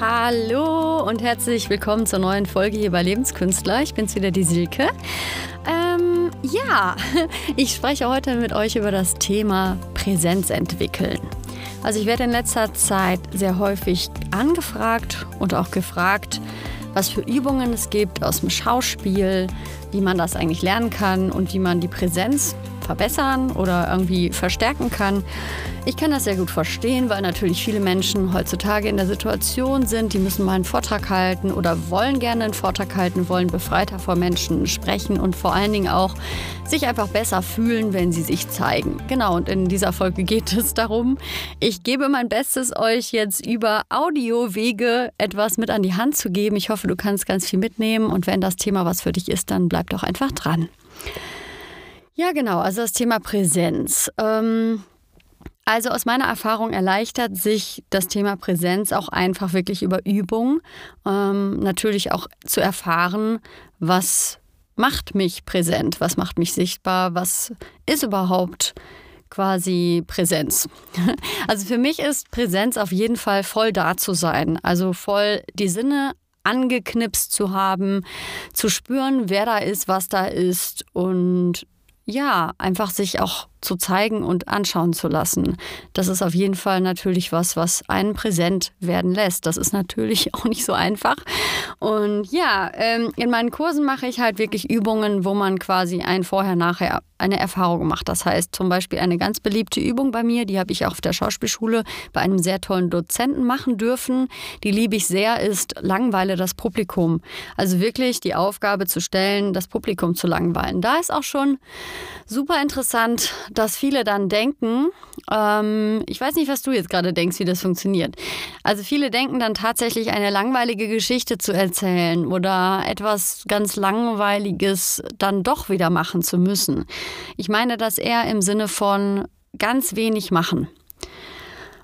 Hallo und herzlich willkommen zur neuen Folge hier bei Lebenskünstler. Ich bin's wieder, die Silke. Ähm, ja, ich spreche heute mit euch über das Thema Präsenz entwickeln. Also ich werde in letzter Zeit sehr häufig angefragt und auch gefragt, was für Übungen es gibt aus dem Schauspiel, wie man das eigentlich lernen kann und wie man die Präsenz verbessern oder irgendwie verstärken kann. Ich kann das sehr gut verstehen, weil natürlich viele Menschen heutzutage in der Situation sind, die müssen mal einen Vortrag halten oder wollen gerne einen Vortrag halten, wollen befreiter vor Menschen sprechen und vor allen Dingen auch sich einfach besser fühlen, wenn sie sich zeigen. Genau, und in dieser Folge geht es darum, ich gebe mein Bestes, euch jetzt über Audiowege etwas mit an die Hand zu geben. Ich hoffe, du kannst ganz viel mitnehmen und wenn das Thema was für dich ist, dann bleib doch einfach dran. Ja, genau, also das Thema Präsenz. Ähm, also aus meiner Erfahrung erleichtert sich das Thema Präsenz auch einfach wirklich über Übung. Ähm, natürlich auch zu erfahren, was macht mich präsent, was macht mich sichtbar, was ist überhaupt quasi Präsenz. Also für mich ist Präsenz auf jeden Fall voll da zu sein, also voll die Sinne angeknipst zu haben, zu spüren, wer da ist, was da ist und ja, einfach sich auch zu zeigen und anschauen zu lassen. Das ist auf jeden Fall natürlich was, was einen präsent werden lässt. Das ist natürlich auch nicht so einfach. Und ja, ähm, in meinen Kursen mache ich halt wirklich Übungen, wo man quasi ein Vorher-Nachher eine Erfahrung macht. Das heißt zum Beispiel eine ganz beliebte Übung bei mir, die habe ich auf der Schauspielschule bei einem sehr tollen Dozenten machen dürfen. Die liebe ich sehr, ist Langweile das Publikum. Also wirklich die Aufgabe zu stellen, das Publikum zu langweilen. Da ist auch schon super interessant, dass viele dann denken, ähm, ich weiß nicht, was du jetzt gerade denkst, wie das funktioniert. Also viele denken dann tatsächlich eine langweilige Geschichte zu erzählen oder etwas ganz Langweiliges dann doch wieder machen zu müssen. Ich meine das eher im Sinne von ganz wenig machen.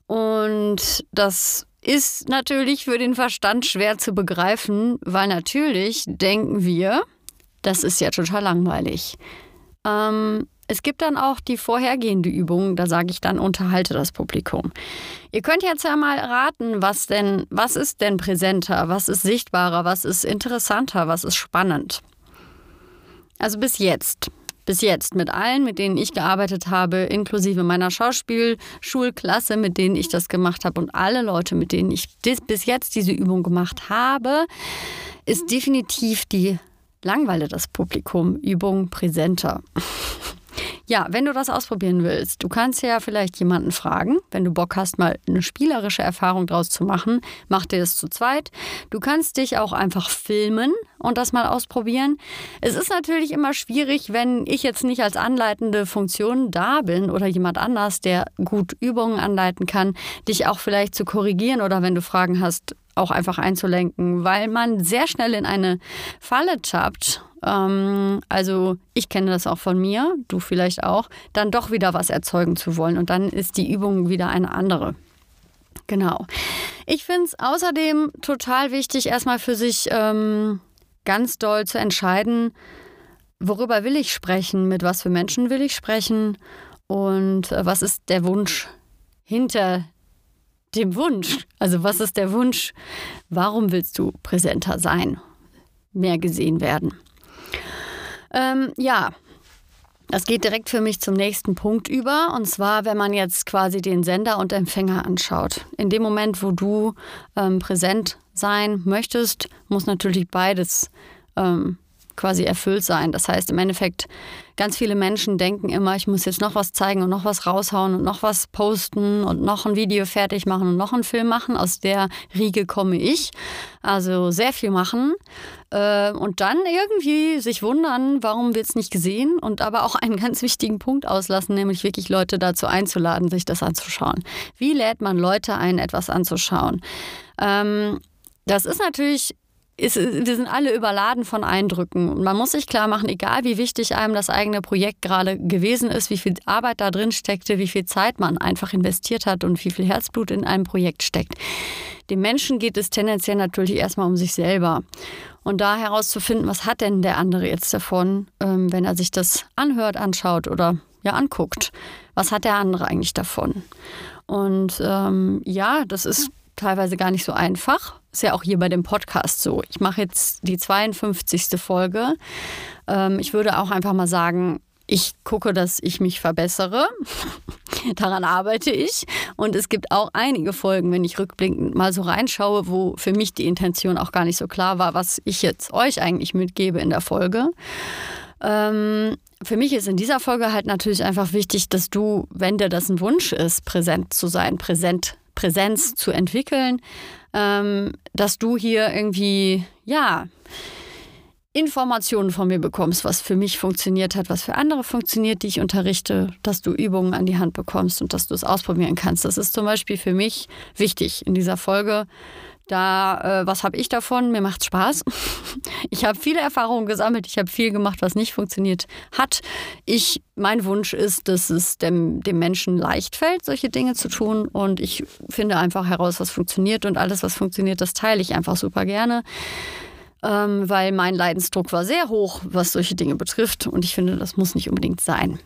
Und das ist natürlich für den Verstand schwer zu begreifen, weil natürlich denken wir, das ist ja total langweilig. Ähm, es gibt dann auch die vorhergehende Übung, da sage ich dann, unterhalte das Publikum. Ihr könnt jetzt ja mal raten, was denn, was ist denn präsenter, was ist sichtbarer, was ist interessanter, was ist spannend. Also bis jetzt. Bis jetzt mit allen, mit denen ich gearbeitet habe, inklusive meiner Schauspielschulklasse, mit denen ich das gemacht habe und alle Leute, mit denen ich bis jetzt diese Übung gemacht habe, ist definitiv die Langweile das Publikum Übung präsenter. Ja, wenn du das ausprobieren willst, du kannst ja vielleicht jemanden fragen, wenn du Bock hast, mal eine spielerische Erfahrung draus zu machen, mach dir das zu zweit. Du kannst dich auch einfach filmen und das mal ausprobieren. Es ist natürlich immer schwierig, wenn ich jetzt nicht als anleitende Funktion da bin oder jemand anders, der gut Übungen anleiten kann, dich auch vielleicht zu korrigieren oder wenn du Fragen hast, auch einfach einzulenken, weil man sehr schnell in eine Falle tappt ähm, also ich kenne das auch von mir, du vielleicht auch, dann doch wieder was erzeugen zu wollen. Und dann ist die Übung wieder eine andere. Genau. Ich finde es außerdem total wichtig, erstmal für sich ähm, ganz doll zu entscheiden, worüber will ich sprechen, mit was für Menschen will ich sprechen und äh, was ist der Wunsch hinter dem Wunsch. Also was ist der Wunsch? Warum willst du präsenter sein, mehr gesehen werden? Ähm, ja, das geht direkt für mich zum nächsten Punkt über. Und zwar, wenn man jetzt quasi den Sender und Empfänger anschaut. In dem Moment, wo du ähm, präsent sein möchtest, muss natürlich beides ähm, quasi erfüllt sein. Das heißt im Endeffekt, ganz viele Menschen denken immer, ich muss jetzt noch was zeigen und noch was raushauen und noch was posten und noch ein Video fertig machen und noch einen Film machen. Aus der Riege komme ich. Also sehr viel machen äh, und dann irgendwie sich wundern, warum wird es nicht gesehen und aber auch einen ganz wichtigen Punkt auslassen, nämlich wirklich Leute dazu einzuladen, sich das anzuschauen. Wie lädt man Leute ein, etwas anzuschauen? Ähm, das ist natürlich ist, wir sind alle überladen von Eindrücken. Und man muss sich klar machen, egal wie wichtig einem das eigene Projekt gerade gewesen ist, wie viel Arbeit da drin steckte, wie viel Zeit man einfach investiert hat und wie viel Herzblut in einem Projekt steckt. Dem Menschen geht es tendenziell natürlich erstmal um sich selber. Und da herauszufinden, was hat denn der andere jetzt davon, ähm, wenn er sich das anhört, anschaut oder ja anguckt. Was hat der andere eigentlich davon? Und ähm, ja, das ist teilweise gar nicht so einfach. Ist ja auch hier bei dem Podcast so. Ich mache jetzt die 52. Folge. Ähm, ich würde auch einfach mal sagen, ich gucke, dass ich mich verbessere. Daran arbeite ich. Und es gibt auch einige Folgen, wenn ich rückblickend mal so reinschaue, wo für mich die Intention auch gar nicht so klar war, was ich jetzt euch eigentlich mitgebe in der Folge. Ähm, für mich ist in dieser Folge halt natürlich einfach wichtig, dass du, wenn dir das ein Wunsch ist, präsent zu sein, präsent, Präsenz zu entwickeln, ähm, dass du hier irgendwie, ja, Informationen von mir bekommst, was für mich funktioniert hat, was für andere funktioniert, die ich unterrichte, dass du Übungen an die Hand bekommst und dass du es ausprobieren kannst. Das ist zum Beispiel für mich wichtig in dieser Folge. Da, äh, was habe ich davon? Mir macht Spaß. Ich habe viele Erfahrungen gesammelt. Ich habe viel gemacht, was nicht funktioniert hat. Ich, mein Wunsch ist, dass es dem, dem Menschen leicht fällt, solche Dinge zu tun. Und ich finde einfach heraus, was funktioniert. Und alles, was funktioniert, das teile ich einfach super gerne ähm, weil mein Leidensdruck war sehr hoch, was solche Dinge betrifft. Und ich finde, das muss nicht unbedingt sein.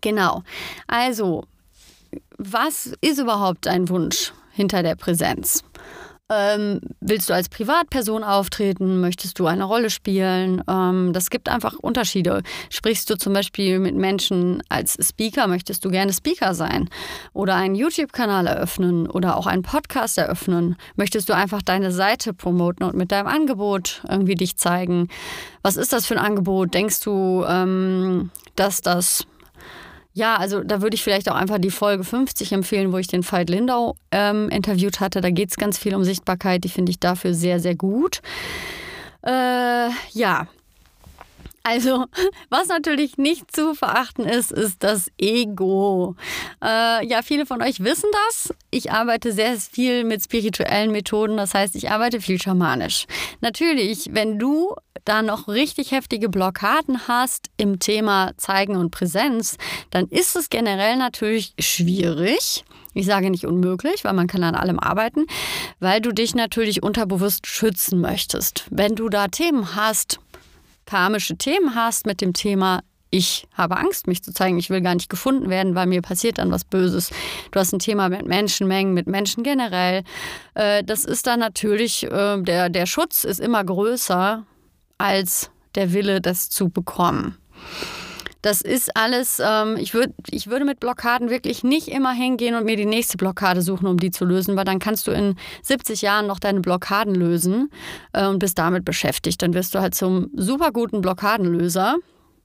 Genau. Also, was ist überhaupt ein Wunsch hinter der Präsenz? Ähm, willst du als Privatperson auftreten? Möchtest du eine Rolle spielen? Ähm, das gibt einfach Unterschiede. Sprichst du zum Beispiel mit Menschen als Speaker? Möchtest du gerne Speaker sein? Oder einen YouTube-Kanal eröffnen oder auch einen Podcast eröffnen? Möchtest du einfach deine Seite promoten und mit deinem Angebot irgendwie dich zeigen? Was ist das für ein Angebot? Denkst du, ähm, dass das ja, also da würde ich vielleicht auch einfach die Folge 50 empfehlen, wo ich den Veit Lindau ähm, interviewt hatte. Da geht es ganz viel um Sichtbarkeit. Die finde ich dafür sehr, sehr gut. Äh, ja, also, was natürlich nicht zu verachten ist, ist das Ego. Äh, ja, viele von euch wissen das. Ich arbeite sehr viel mit spirituellen Methoden, das heißt, ich arbeite viel schamanisch. Natürlich, wenn du da noch richtig heftige Blockaden hast im Thema Zeigen und Präsenz, dann ist es generell natürlich schwierig. Ich sage nicht unmöglich, weil man kann an allem arbeiten, weil du dich natürlich unterbewusst schützen möchtest. Wenn du da Themen hast, karmische Themen hast mit dem Thema ich habe Angst, mich zu zeigen. Ich will gar nicht gefunden werden, weil mir passiert dann was Böses. Du hast ein Thema mit Menschenmengen, mit Menschen generell. Äh, das ist dann natürlich, äh, der, der Schutz ist immer größer als der Wille, das zu bekommen. Das ist alles, ähm, ich, würd, ich würde mit Blockaden wirklich nicht immer hingehen und mir die nächste Blockade suchen, um die zu lösen, weil dann kannst du in 70 Jahren noch deine Blockaden lösen äh, und bist damit beschäftigt. Dann wirst du halt zum super guten Blockadenlöser.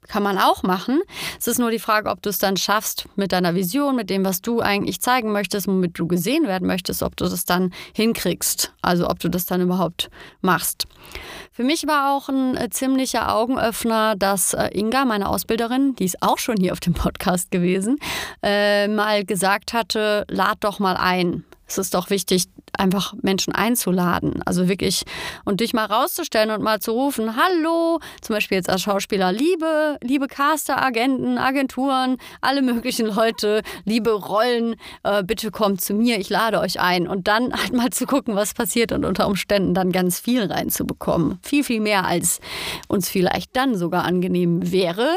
Kann man auch machen. Es ist nur die Frage, ob du es dann schaffst mit deiner Vision, mit dem, was du eigentlich zeigen möchtest, womit du gesehen werden möchtest, ob du das dann hinkriegst. Also ob du das dann überhaupt machst. Für mich war auch ein äh, ziemlicher Augenöffner, dass äh, Inga, meine Ausbilderin, die ist auch schon hier auf dem Podcast gewesen, äh, mal gesagt hatte, lad doch mal ein. Es ist doch wichtig, einfach Menschen einzuladen. Also wirklich und dich mal rauszustellen und mal zu rufen, hallo, zum Beispiel jetzt als Schauspieler, liebe, liebe Caster, Agenten, Agenturen, alle möglichen Leute, liebe Rollen, äh, bitte kommt zu mir, ich lade euch ein. Und dann halt mal zu gucken, was passiert und unter Umständen dann ganz viel reinzubekommen. Viel, viel mehr, als uns vielleicht dann sogar angenehm wäre.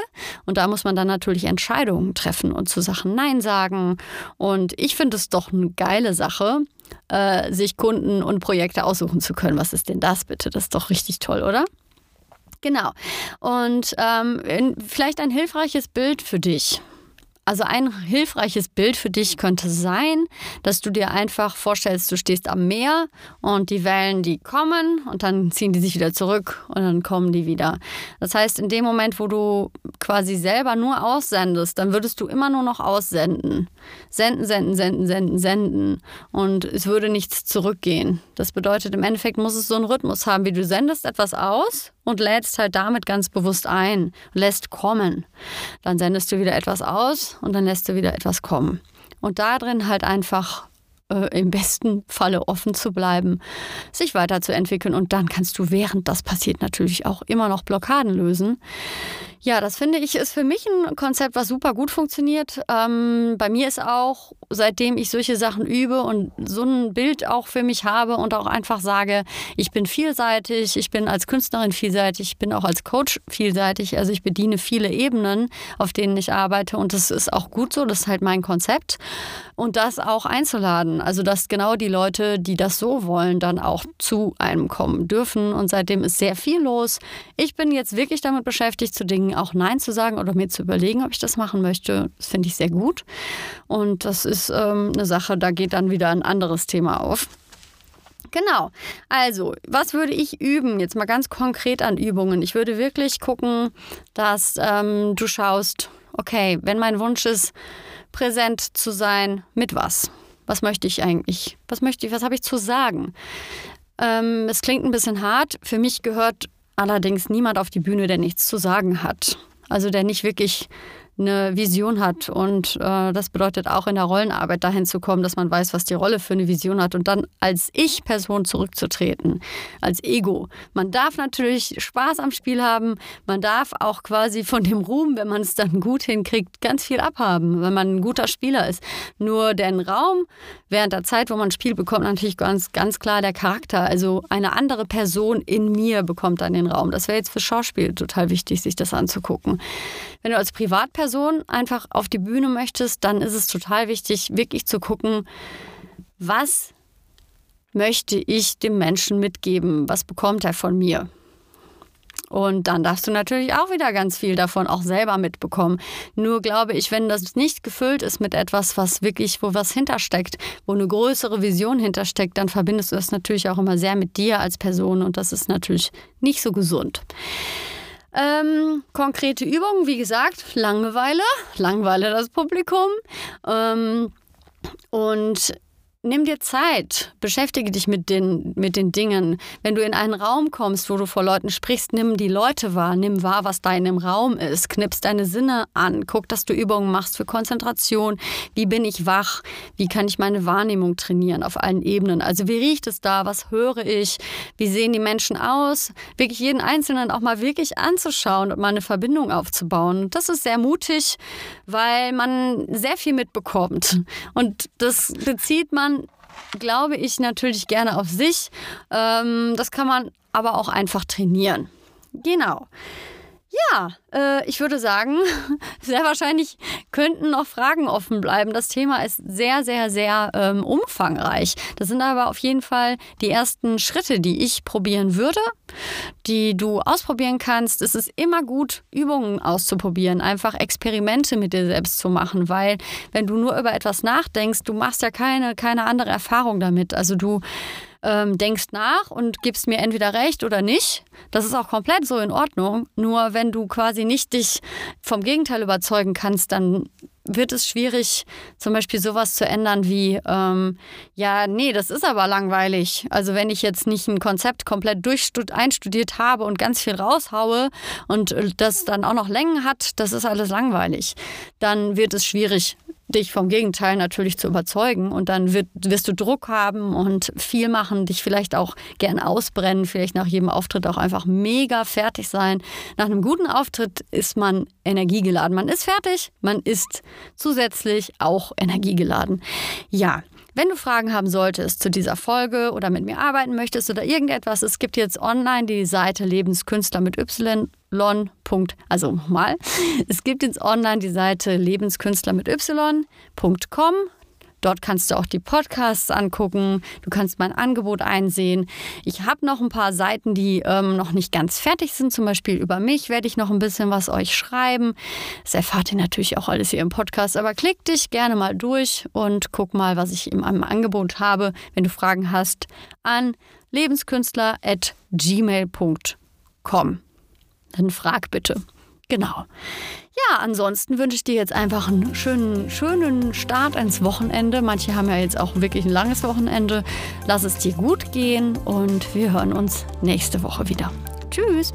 Und da muss man dann natürlich Entscheidungen treffen und zu Sachen Nein sagen. Und ich finde es doch eine geile Sache, äh, sich Kunden und Projekte aussuchen zu können. Was ist denn das bitte? Das ist doch richtig toll, oder? Genau. Und ähm, vielleicht ein hilfreiches Bild für dich. Also ein hilfreiches Bild für dich könnte sein, dass du dir einfach vorstellst, du stehst am Meer und die Wellen, die kommen und dann ziehen die sich wieder zurück und dann kommen die wieder. Das heißt, in dem Moment, wo du quasi selber nur aussendest, dann würdest du immer nur noch aussenden. Senden, senden, senden, senden, senden. Und es würde nichts zurückgehen. Das bedeutet, im Endeffekt muss es so einen Rhythmus haben, wie du sendest etwas aus und lädst halt damit ganz bewusst ein, lässt kommen. Dann sendest du wieder etwas aus und dann lässt du wieder etwas kommen. Und da drin halt einfach äh, im besten Falle offen zu bleiben, sich weiterzuentwickeln und dann kannst du, während das passiert, natürlich auch immer noch Blockaden lösen. Ja, das finde ich ist für mich ein Konzept, was super gut funktioniert. Ähm, bei mir ist auch, seitdem ich solche Sachen übe und so ein Bild auch für mich habe und auch einfach sage, ich bin vielseitig, ich bin als Künstlerin vielseitig, ich bin auch als Coach vielseitig. Also ich bediene viele Ebenen, auf denen ich arbeite und das ist auch gut so, das ist halt mein Konzept. Und das auch einzuladen, also dass genau die Leute, die das so wollen, dann auch zu einem kommen dürfen. Und seitdem ist sehr viel los. Ich bin jetzt wirklich damit beschäftigt, zu Dingen auch Nein zu sagen oder mir zu überlegen, ob ich das machen möchte. Das finde ich sehr gut. Und das ist ähm, eine Sache, da geht dann wieder ein anderes Thema auf. Genau. Also, was würde ich üben? Jetzt mal ganz konkret an Übungen. Ich würde wirklich gucken, dass ähm, du schaust, okay, wenn mein Wunsch ist, präsent zu sein, mit was? Was möchte ich eigentlich? Was möchte ich, was habe ich zu sagen? Ähm, es klingt ein bisschen hart. Für mich gehört allerdings niemand auf die Bühne, der nichts zu sagen hat. Also der nicht wirklich eine Vision hat. Und äh, das bedeutet auch in der Rollenarbeit dahin zu kommen, dass man weiß, was die Rolle für eine Vision hat und dann als Ich-Person zurückzutreten, als Ego. Man darf natürlich Spaß am Spiel haben, man darf auch quasi von dem Ruhm, wenn man es dann gut hinkriegt, ganz viel abhaben, wenn man ein guter Spieler ist. Nur den Raum während der Zeit, wo man spielt, bekommt natürlich ganz, ganz klar der Charakter. Also eine andere Person in mir bekommt dann den Raum. Das wäre jetzt für Schauspiel total wichtig, sich das anzugucken. Wenn du als Privatperson einfach auf die Bühne möchtest, dann ist es total wichtig, wirklich zu gucken, was möchte ich dem Menschen mitgeben? Was bekommt er von mir? Und dann darfst du natürlich auch wieder ganz viel davon auch selber mitbekommen. Nur glaube ich, wenn das nicht gefüllt ist mit etwas, was wirklich, wo was hintersteckt, wo eine größere Vision hintersteckt, dann verbindest du das natürlich auch immer sehr mit dir als Person und das ist natürlich nicht so gesund. Ähm, konkrete Übungen, wie gesagt, Langeweile, Langweile das Publikum. Ähm, und Nimm dir Zeit, beschäftige dich mit den, mit den Dingen. Wenn du in einen Raum kommst, wo du vor Leuten sprichst, nimm die Leute wahr, nimm wahr, was da in dem Raum ist, knips deine Sinne an, guck, dass du Übungen machst für Konzentration. Wie bin ich wach? Wie kann ich meine Wahrnehmung trainieren auf allen Ebenen? Also wie riecht es da? Was höre ich? Wie sehen die Menschen aus? Wirklich jeden Einzelnen auch mal wirklich anzuschauen und mal eine Verbindung aufzubauen. Das ist sehr mutig, weil man sehr viel mitbekommt. Und das bezieht man glaube ich natürlich gerne auf sich. Ähm, das kann man aber auch einfach trainieren. Genau. Ja, äh, ich würde sagen, sehr wahrscheinlich könnten noch Fragen offen bleiben. Das Thema ist sehr, sehr, sehr ähm, umfangreich. Das sind aber auf jeden Fall die ersten Schritte, die ich probieren würde, die du ausprobieren kannst. Es ist immer gut, Übungen auszuprobieren, einfach Experimente mit dir selbst zu machen, weil wenn du nur über etwas nachdenkst, du machst ja keine, keine andere Erfahrung damit. Also du ähm, denkst nach und gibst mir entweder recht oder nicht. Das ist auch komplett so in Ordnung. Nur wenn du quasi nicht dich vom Gegenteil überzeugen kannst, dann wird es schwierig, zum Beispiel sowas zu ändern wie, ähm, ja, nee, das ist aber langweilig. Also wenn ich jetzt nicht ein Konzept komplett einstudiert habe und ganz viel raushaue und das dann auch noch Längen hat, das ist alles langweilig. Dann wird es schwierig, dich vom Gegenteil natürlich zu überzeugen. Und dann wird, wirst du Druck haben und viel machen, dich vielleicht auch gern ausbrennen, vielleicht nach jedem Auftritt auch einfach mega fertig sein. Nach einem guten Auftritt ist man energiegeladen. Man ist fertig, man ist zusätzlich auch energiegeladen. Ja, wenn du Fragen haben solltest zu dieser Folge oder mit mir arbeiten möchtest oder irgendetwas, es gibt jetzt online die Seite Lebenskünstler mit Y lon. Also nochmal, es gibt jetzt online die Seite lebenskünstler mit y.com. Dort kannst du auch die Podcasts angucken. Du kannst mein Angebot einsehen. Ich habe noch ein paar Seiten, die ähm, noch nicht ganz fertig sind. Zum Beispiel über mich werde ich noch ein bisschen was euch schreiben. Das erfahrt ihr natürlich auch alles hier im Podcast. Aber klick dich gerne mal durch und guck mal, was ich in meinem Angebot habe. Wenn du Fragen hast, an lebenskünstler.gmail.com. Dann frag bitte. Genau. Ja, ansonsten wünsche ich dir jetzt einfach einen schönen, schönen Start ins Wochenende. Manche haben ja jetzt auch wirklich ein langes Wochenende. Lass es dir gut gehen und wir hören uns nächste Woche wieder. Tschüss.